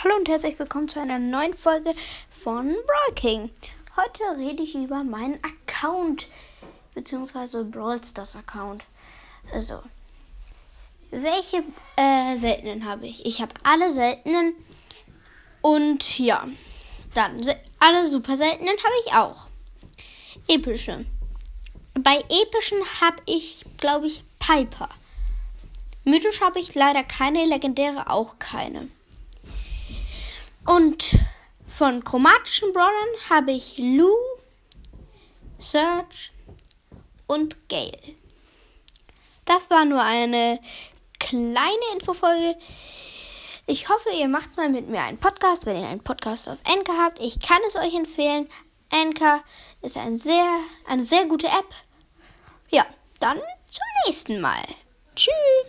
Hallo und herzlich willkommen zu einer neuen Folge von Brawl King. Heute rede ich über meinen Account, beziehungsweise Brawl Stars Account. Also, welche äh, seltenen habe ich? Ich habe alle seltenen und ja, dann alle super seltenen habe ich auch. Epische. Bei epischen habe ich, glaube ich, Piper. Mythisch habe ich leider keine, legendäre auch keine. Und von chromatischen Brawlern habe ich Lou, Search und Gale. Das war nur eine kleine Infofolge. Ich hoffe, ihr macht mal mit mir einen Podcast, wenn ihr einen Podcast auf Anchor habt. Ich kann es euch empfehlen. Anchor ist ein sehr, eine sehr gute App. Ja, dann zum nächsten Mal. Tschüss.